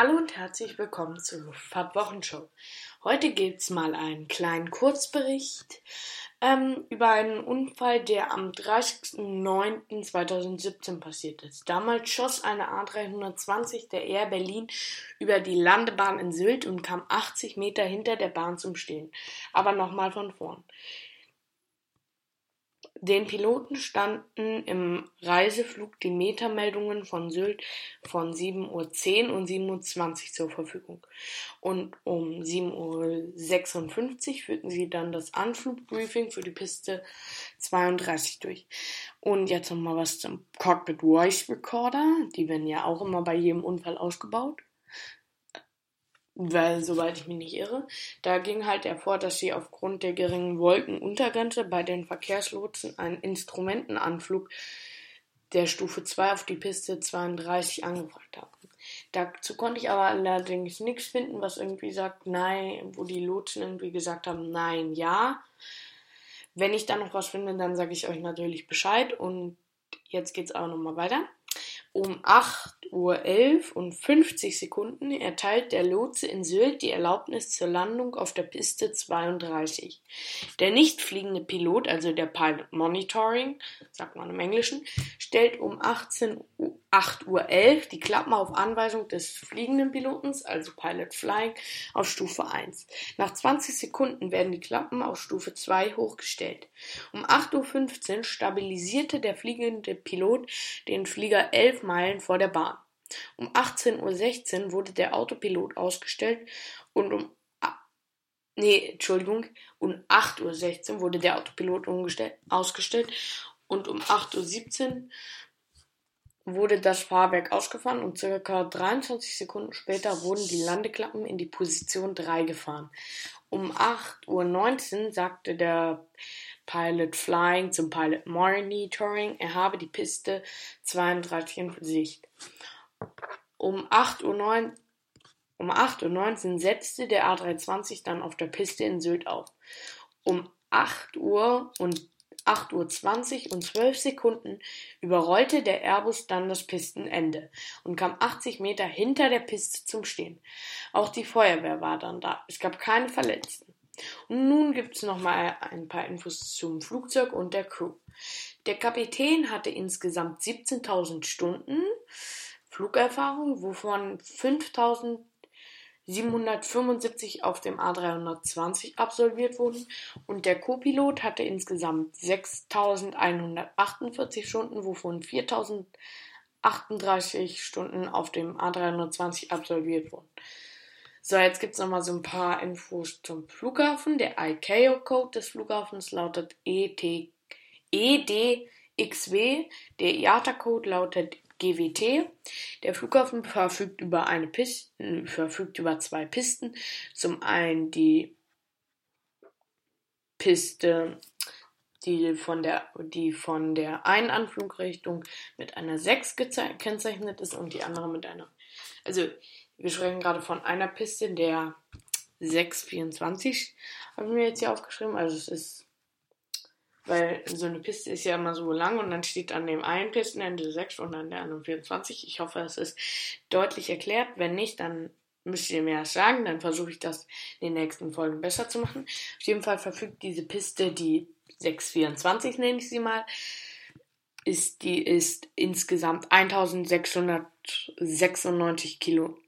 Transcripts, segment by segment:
Hallo und herzlich willkommen zur Luftfahrt-Wochenshow. Heute gibt's mal einen kleinen Kurzbericht ähm, über einen Unfall, der am 30.09.2017 passiert ist. Damals schoss eine A320 der Air Berlin über die Landebahn in Sylt und kam 80 Meter hinter der Bahn zum Stehen. Aber nochmal von vorn. Den Piloten standen im Reiseflug die Metermeldungen von Sylt von 7.10 Uhr und 7.20 Uhr zur Verfügung. Und um 7.56 Uhr führten sie dann das Anflugbriefing für die Piste 32 durch. Und jetzt nochmal was zum Cockpit Voice Recorder. Die werden ja auch immer bei jedem Unfall ausgebaut weil, soweit ich mich nicht irre, da ging halt hervor, dass sie aufgrund der geringen Wolkenuntergrenze bei den Verkehrslotsen einen Instrumentenanflug der Stufe 2 auf die Piste 32 angefragt haben. Dazu konnte ich aber allerdings nichts finden, was irgendwie sagt, nein, wo die Lotsen irgendwie gesagt haben, nein, ja. Wenn ich da noch was finde, dann sage ich euch natürlich Bescheid und jetzt geht's auch nochmal weiter. Um 8.11 Uhr und 50 Sekunden erteilt der Lotse in Sylt die Erlaubnis zur Landung auf der Piste 32. Der nicht fliegende Pilot, also der Pilot Monitoring, sagt man im Englischen, stellt um 18 Uhr 8.11 Uhr die Klappen auf Anweisung des fliegenden Pilotens, also Pilot Flying, auf Stufe 1. Nach 20 Sekunden werden die Klappen auf Stufe 2 hochgestellt. Um 8.15 Uhr stabilisierte der fliegende Pilot den Flieger 11 Meilen vor der Bahn. Um 18.16 Uhr wurde der Autopilot ausgestellt und um Nee, Entschuldigung, um 8.16 Uhr wurde der Autopilot ausgestellt und um 8.17 Uhr wurde das Fahrwerk ausgefahren und circa 23 Sekunden später wurden die Landeklappen in die Position 3 gefahren. Um 8.19 Uhr sagte der Pilot Flying zum Pilot Monitoring, er habe die Piste 32 in Sicht. Um 8.09 Uhr um 8.19 Uhr setzte der A320 dann auf der Piste in Sylt auf. Um 8 Uhr und 8.20 Uhr und 12 Sekunden überrollte der Airbus dann das Pistenende und kam 80 Meter hinter der Piste zum Stehen. Auch die Feuerwehr war dann da. Es gab keine Verletzten. Und nun gibt es nochmal ein paar Infos zum Flugzeug und der Crew. Der Kapitän hatte insgesamt 17.000 Stunden Flugerfahrung, wovon 5.000 775 auf dem A320 absolviert wurden und der Co-Pilot hatte insgesamt 6148 Stunden, wovon 4038 Stunden auf dem A320 absolviert wurden. So, jetzt gibt es nochmal so ein paar Infos zum Flughafen. Der ICAO-Code des Flughafens lautet ET, EDXW. Der IATA-Code lautet GWT. Der Flughafen verfügt über eine Piste, verfügt über zwei Pisten. Zum einen die Piste, die von der, die von der einen Anflugrichtung mit einer 6 gekennzeichnet ist und die andere mit einer. Also, wir sprechen gerade von einer Piste, der 624 haben wir jetzt hier aufgeschrieben. Also, es ist weil so eine Piste ist ja immer so lang und dann steht an dem einen Pistenende 6 und an der anderen 24. Ich hoffe, es ist deutlich erklärt. Wenn nicht, dann müsst ihr mir das sagen. Dann versuche ich das in den nächsten Folgen besser zu machen. Auf jeden Fall verfügt diese Piste, die 624 nenne ich sie mal, ist, die ist insgesamt 1696 Kilo,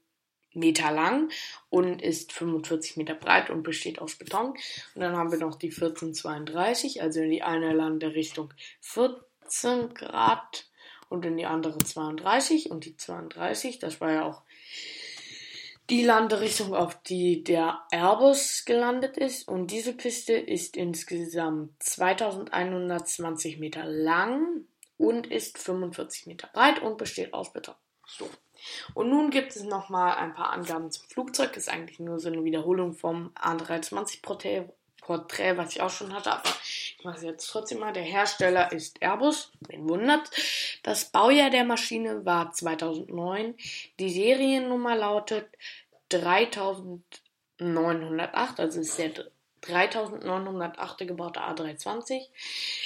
Meter lang und ist 45 Meter breit und besteht aus Beton. Und dann haben wir noch die 1432, also in die eine Landerichtung 14 Grad und in die andere 32 und die 32, das war ja auch die Landerichtung, auf die der Airbus gelandet ist. Und diese Piste ist insgesamt 2120 Meter lang und ist 45 Meter breit und besteht aus Beton. So. Und nun gibt es nochmal ein paar Angaben zum Flugzeug. Ist eigentlich nur so eine Wiederholung vom A320 Porträt, Porträt was ich auch schon hatte, aber ich mache es jetzt trotzdem mal. Der Hersteller ist Airbus, wen wundert. Das Baujahr der Maschine war 2009. Die Seriennummer lautet 3908, also ist der 3908 gebaute A320.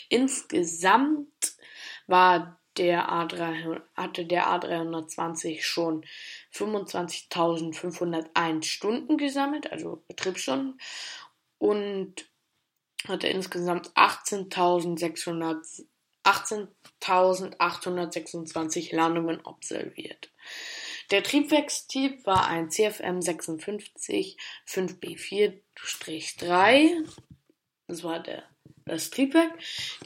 Insgesamt war der A3, hatte der A320 schon 25.501 Stunden gesammelt, also Betriebsstunden, und hatte insgesamt 18.826 18 Landungen absolviert. Der Triebwerkstyp war ein CFM 56 5B4-3. Das war der, das Triebwerk.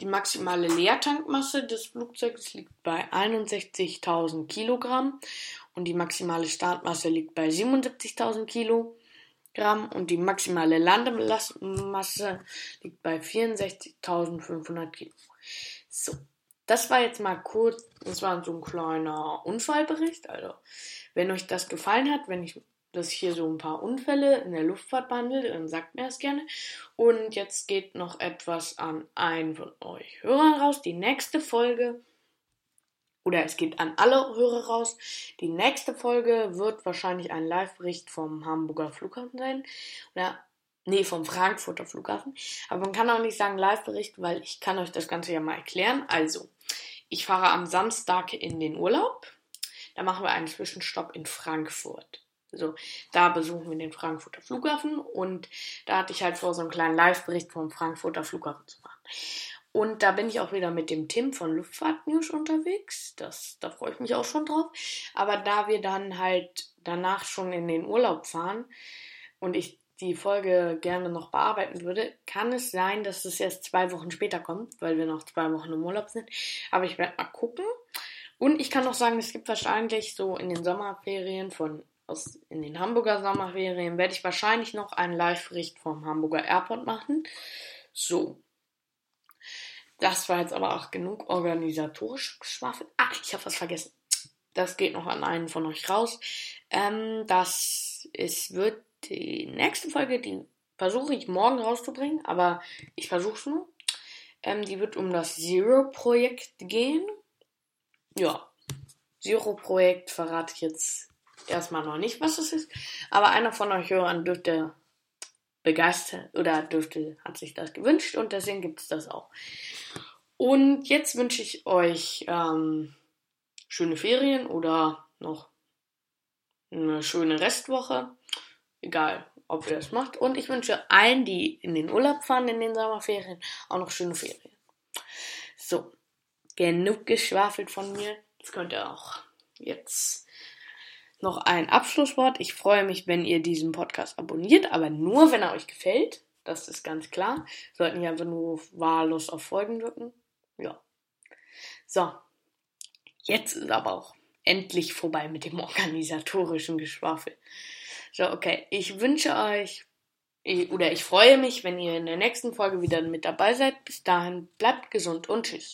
Die maximale Leertankmasse des Flugzeugs liegt bei 61.000 Kilogramm und die maximale Startmasse liegt bei 77.000 Kilogramm und die maximale Landemasse liegt bei 64.500 Kilogramm. So, das war jetzt mal kurz, das war so ein kleiner Unfallbericht. Also, wenn euch das gefallen hat, wenn ich das hier so ein paar Unfälle in der Luftfahrt behandle, dann sagt mir das gerne. Und jetzt geht noch etwas an einen von euch Hörern raus. Die nächste Folge, oder es geht an alle Hörer raus. Die nächste Folge wird wahrscheinlich ein Live-Bericht vom Hamburger Flughafen sein. Oder Nee, vom Frankfurter Flughafen. Aber man kann auch nicht sagen Live-Bericht, weil ich kann euch das Ganze ja mal erklären. Also, ich fahre am Samstag in den Urlaub. Da machen wir einen Zwischenstopp in Frankfurt. So, da besuchen wir den Frankfurter Flughafen und da hatte ich halt vor, so einen kleinen Live-Bericht vom Frankfurter Flughafen zu machen. Und da bin ich auch wieder mit dem Tim von Luftfahrt News unterwegs. Das, da freue ich mich auch schon drauf. Aber da wir dann halt danach schon in den Urlaub fahren und ich die Folge gerne noch bearbeiten würde, kann es sein, dass es erst zwei Wochen später kommt, weil wir noch zwei Wochen im Urlaub sind. Aber ich werde mal gucken. Und ich kann noch sagen, es gibt wahrscheinlich so in den Sommerferien von aus in den Hamburger Sommerferien werde ich wahrscheinlich noch einen Live-Bericht vom Hamburger Airport machen. So. Das war jetzt aber auch genug organisatorisch geschwafelt. Ach, ich habe was vergessen. Das geht noch an einen von euch raus. Ähm, das es wird die nächste Folge, die versuche ich morgen rauszubringen, aber ich versuche es nur. Ähm, die wird um das Zero-Projekt gehen. Ja, Zero-Projekt verrate ich jetzt erstmal noch nicht, was es ist. Aber einer von euch Hörern dürfte begeistert oder dürfte, hat sich das gewünscht und deswegen gibt es das auch. Und jetzt wünsche ich euch ähm, schöne Ferien oder noch eine schöne Restwoche. Egal, ob ihr das macht. Und ich wünsche allen, die in den Urlaub fahren in den Sommerferien, auch noch schöne Ferien. So, genug geschwafelt von mir. Jetzt könnt ihr auch jetzt noch ein Abschlusswort. Ich freue mich, wenn ihr diesen Podcast abonniert, aber nur, wenn er euch gefällt. Das ist ganz klar. Sollten hier einfach nur wahllos auf Folgen drücken. Ja. So. Jetzt ist aber auch endlich vorbei mit dem organisatorischen Geschwafel. So, okay. Ich wünsche euch oder ich freue mich, wenn ihr in der nächsten Folge wieder mit dabei seid. Bis dahin bleibt gesund und tschüss.